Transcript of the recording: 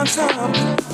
on top.